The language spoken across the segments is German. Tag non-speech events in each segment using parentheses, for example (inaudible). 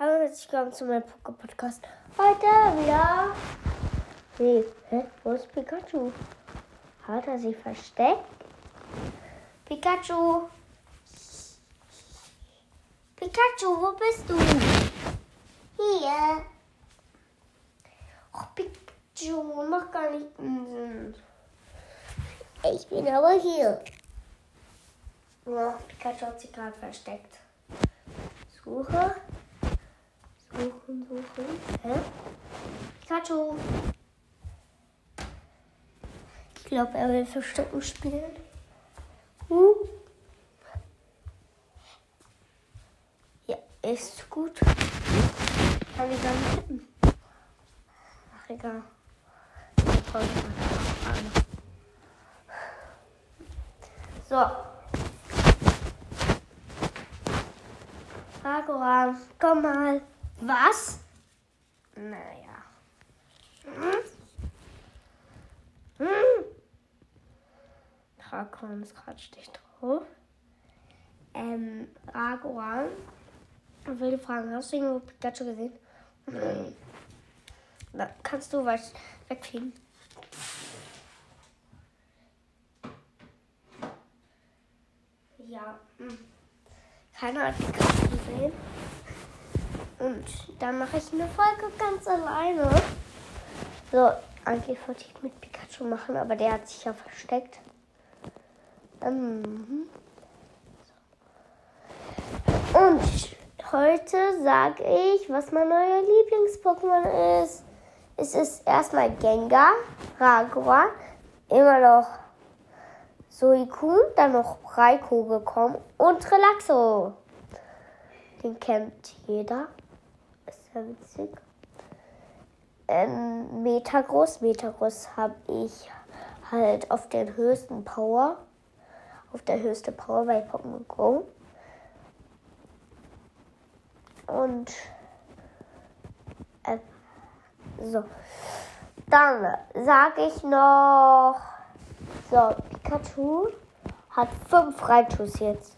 Hallo und herzlich willkommen zu meinem Poké-Podcast. Heute wieder. Nee, hä? Wo ist Pikachu? Hat er sie versteckt? Pikachu! Pikachu, wo bist du? Hier. Oh, Pikachu, mach gar nicht Sinn. Ich bin aber hier. Oh, Pikachu hat sich gerade versteckt. Suche. Suchen, suchen. Hä? Pikachu. Ich glaube, er will Verstecken spielen. Huh. Ja, ist gut. Kann ich gar nicht tippen. Ach, egal. So. Ragoran, komm mal. Was? Naja. Hm? Hm? Ragoran ist gerade stich drauf. Ähm, Ragoran. Ich dir fragen, hast du irgendwo Pikachu gesehen? Nein. Na, kannst du was wegfliegen? Ja. Hm. Keiner hat Pikachu gesehen. Und dann mache ich eine Folge ganz alleine. So, eigentlich wollte ich mit Pikachu machen, aber der hat sich ja versteckt. Ähm. Und heute sage ich, was mein neuer Lieblings-Pokémon ist. Es ist erstmal Gengar, Ragoran, immer noch Suicune, dann noch Raikou gekommen und Relaxo. Den kennt jeder. Ist ja witzig. Ähm, Metagross. Metagross habe ich halt auf den höchsten Power. Auf der höchste Power bei Pokémon Go. Und äh, so. Dann sage ich noch. So, Pikachu hat fünf Reitschus jetzt.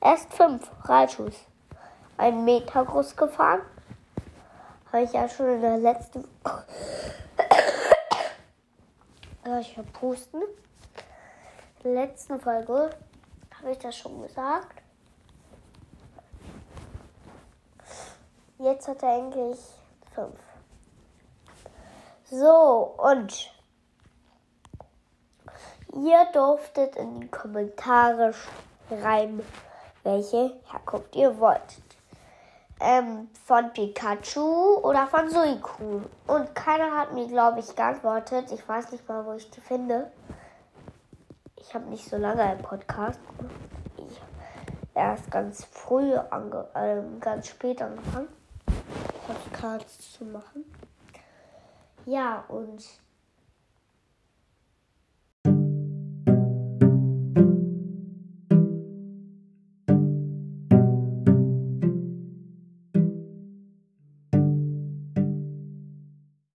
Erst fünf Reitschus. Ein Metagross gefahren. Habe ich ja schon in der letzten. (coughs) Soll ich verpusten? In der letzten Folge habe ich das schon gesagt. Jetzt hat er eigentlich fünf. So, und ihr durftet in die Kommentare schreiben, welche Herkunft ihr wollt. Ähm, von Pikachu oder von Suicune. Und keiner hat mir, glaube ich, geantwortet. Ich weiß nicht mal, wo ich die finde. Ich habe nicht so lange einen Podcast. Ich habe erst ganz früh, ange äh, ganz spät angefangen, Podcasts zu machen. Ja, und